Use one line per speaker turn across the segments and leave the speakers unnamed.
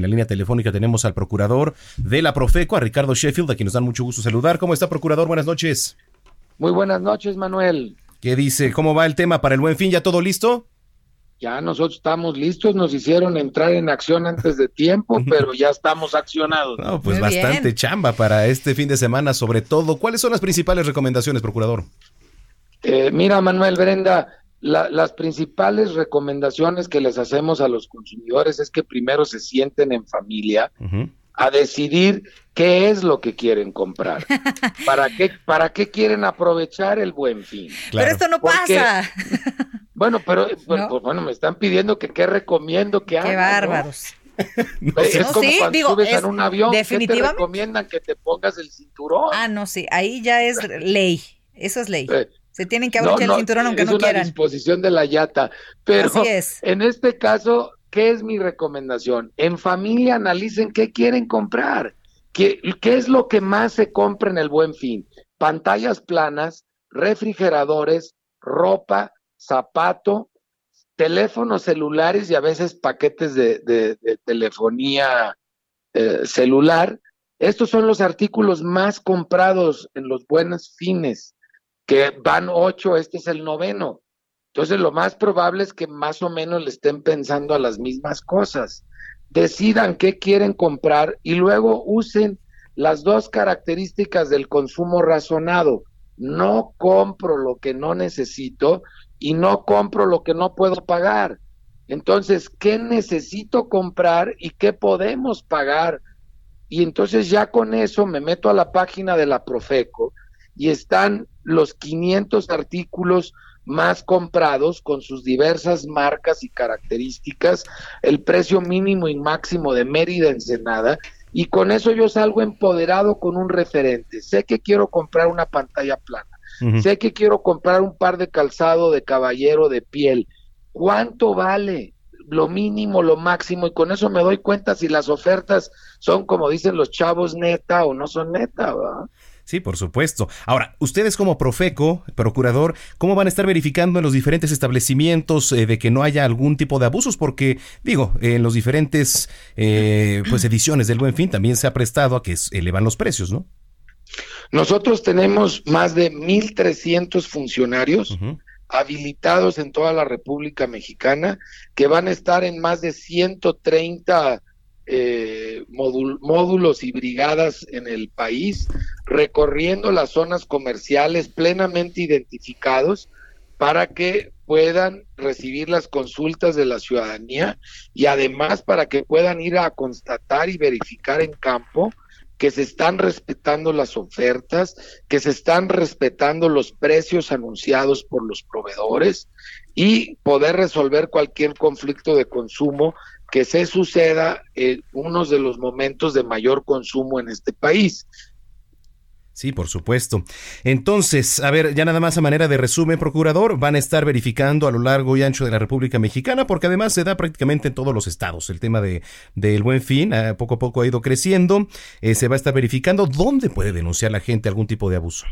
En la línea telefónica tenemos al procurador de la Profeco, a Ricardo Sheffield, a quien nos dan mucho gusto saludar. ¿Cómo está, procurador? Buenas noches.
Muy buenas noches, Manuel.
¿Qué dice? ¿Cómo va el tema para el buen fin? ¿Ya todo listo?
Ya nosotros estamos listos, nos hicieron entrar en acción antes de tiempo, pero ya estamos accionados.
No, pues bastante chamba para este fin de semana, sobre todo. ¿Cuáles son las principales recomendaciones, procurador?
Eh, mira, Manuel Brenda, las principales recomendaciones que les hacemos a los consumidores es que primero se sienten en familia a decidir qué es lo que quieren comprar. ¿Para qué, para qué quieren aprovechar el buen fin?
Pero esto no pasa.
Bueno, pero pues, pues, bueno, me están pidiendo que qué recomiendo que haga.
Qué bárbaros.
es como cuando subes en un avión, definitivamente... ¿qué te recomiendan que te pongas el cinturón?
Ah, no, sí, ahí ya es ley, eso es ley. Eh, Se tienen que abrochar el cinturón aunque no quieran.
Es una disposición de la yata, pero en este caso, ¿qué es mi recomendación? En familia analicen qué quieren comprar, qué, qué es lo que más se compra en el Buen Fin. Pantallas planas, refrigeradores, ropa, zapato, teléfonos celulares y a veces paquetes de, telefonía eh, celular. Estos son los artículos más comprados en los buenos fines, que van ocho, este es el noveno. Entonces lo más probable es que más o menos le estén pensando a las mismas cosas. Decidan qué quieren comprar y luego usen las dos características del consumo razonado. No compro lo que no necesito y no compro lo que no puedo pagar. Entonces, ¿qué necesito comprar y qué podemos pagar? Y entonces ya con eso me meto a la página de la Profeco y están los 500 artículos más comprados con sus diversas marcas y características, el precio mínimo y máximo de Mérida Ensenada, y con eso yo salgo empoderado con un referente. Sé que quiero comprar una pantalla plana Sé que quiero comprar un par de calzado de caballero de piel. ¿Cuánto vale? Lo mínimo, lo máximo, y con eso me doy cuenta si las ofertas son, como dicen los chavos, neta o no son neta, ¿verdad?
Sí, por supuesto. Ahora, ustedes como Profeco, procurador, ¿cómo van a estar verificando en los diferentes establecimientos eh, de que no haya algún tipo de abusos? Porque, digo, en los diferentes eh, pues ediciones del Buen Fin también se ha prestado a que elevan los precios, ¿no?
Nosotros tenemos más de 1.300 funcionarios habilitados en toda la República Mexicana que van a estar en más de 130 eh, módulos y brigadas en el país, recorriendo las zonas comerciales plenamente identificados para que puedan recibir las consultas de la ciudadanía y además para que puedan ir a constatar y verificar en campo que se están respetando las ofertas, que se están respetando los precios anunciados por los proveedores y poder resolver cualquier conflicto de consumo que se suceda en unos de los momentos de mayor consumo en este país.
Sí, por supuesto. Entonces, a ver, ya nada más a manera de resumen, procurador, van a estar verificando a lo largo y ancho de la República Mexicana, porque además se da prácticamente en todos los estados. El tema de del buen fin, ah, poco a poco ha ido creciendo. Eh, se va a estar verificando dónde puede denunciar la gente algún tipo de abuso.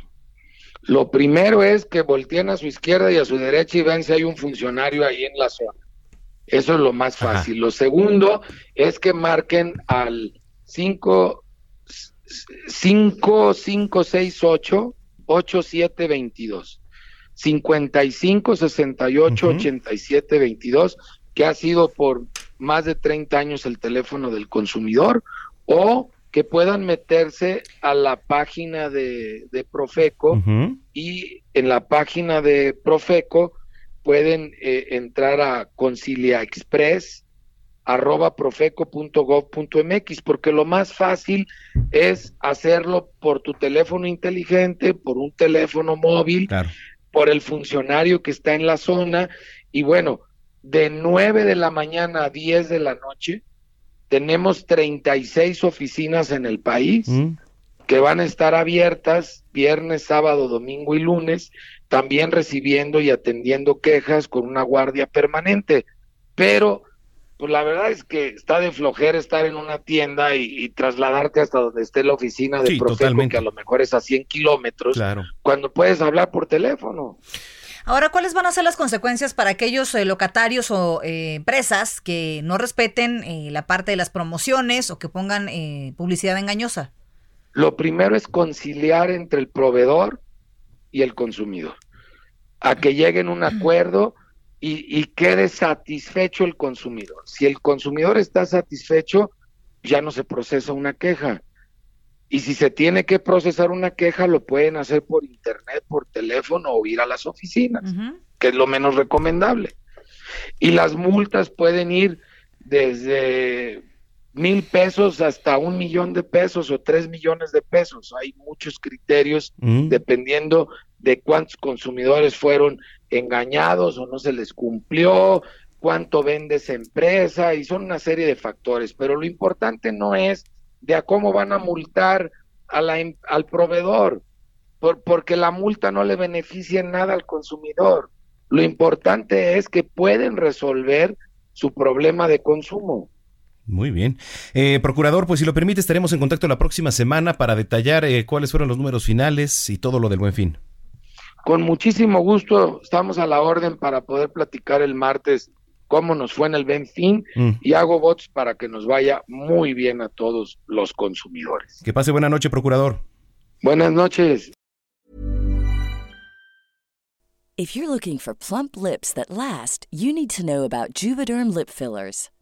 Lo primero es que volteen a su izquierda y a su derecha y vean si hay un funcionario ahí en la zona. Eso es lo más fácil. Lo segundo es que marquen al 5 5568 8722 55 68 87 22 que ha sido por más de 30 años el teléfono del consumidor o que puedan meterse a la página de, Profeco y en la página de Profeco pueden eh, entrar a Concilia Express arroba profeco.gov.mx, porque lo más fácil es hacerlo por tu teléfono inteligente, por un teléfono móvil, por el funcionario que está en la zona, y bueno, de 9 de la mañana a 10 de la noche. Tenemos 36 oficinas en el país mm. que van a estar abiertas viernes, sábado, domingo y lunes, también recibiendo y atendiendo quejas con una guardia permanente. Pero pues la verdad es que está de flojera estar en una tienda y, trasladarte hasta donde esté la oficina de sí, que a lo mejor es a 100 kilómetros, cuando puedes hablar por teléfono.
Ahora, ¿cuáles van a ser las consecuencias para aquellos eh, locatarios o eh, empresas que no respeten eh, la parte de las promociones o que pongan publicidad engañosa?
Lo primero es conciliar entre el proveedor y el consumidor, a que lleguen a un acuerdo y, quede satisfecho el consumidor. Si el consumidor está satisfecho, ya no se procesa una queja. Y si se tiene que procesar una queja, lo pueden hacer por internet, por teléfono o ir a las oficinas, que es lo menos recomendable. Y las multas pueden ir desde mil pesos hasta un millón de pesos o tres millones de pesos. Hay muchos criterios dependiendo de cuántos consumidores fueron engañados o no se les cumplió, cuánto vende esa empresa y son una serie de factores, pero lo importante no es de a cómo van a multar em, al proveedor, por, porque la multa no le beneficia en nada al consumidor. Lo importante es que pueden resolver su problema de consumo.
Muy bien. Eh, procurador, pues si lo permite, estaremos en contacto la próxima semana para detallar eh, cuáles fueron los números finales y todo lo del buen fin.
Con muchísimo gusto, estamos a la orden para poder platicar el martes cómo nos fue en el Benfín mm. y hago votos para que nos vaya muy bien a todos los consumidores.
Que pase buena noche, procurador.
Buenas noches.
If you're looking for plump lips that last, you need to know about Juvederm lip fillers.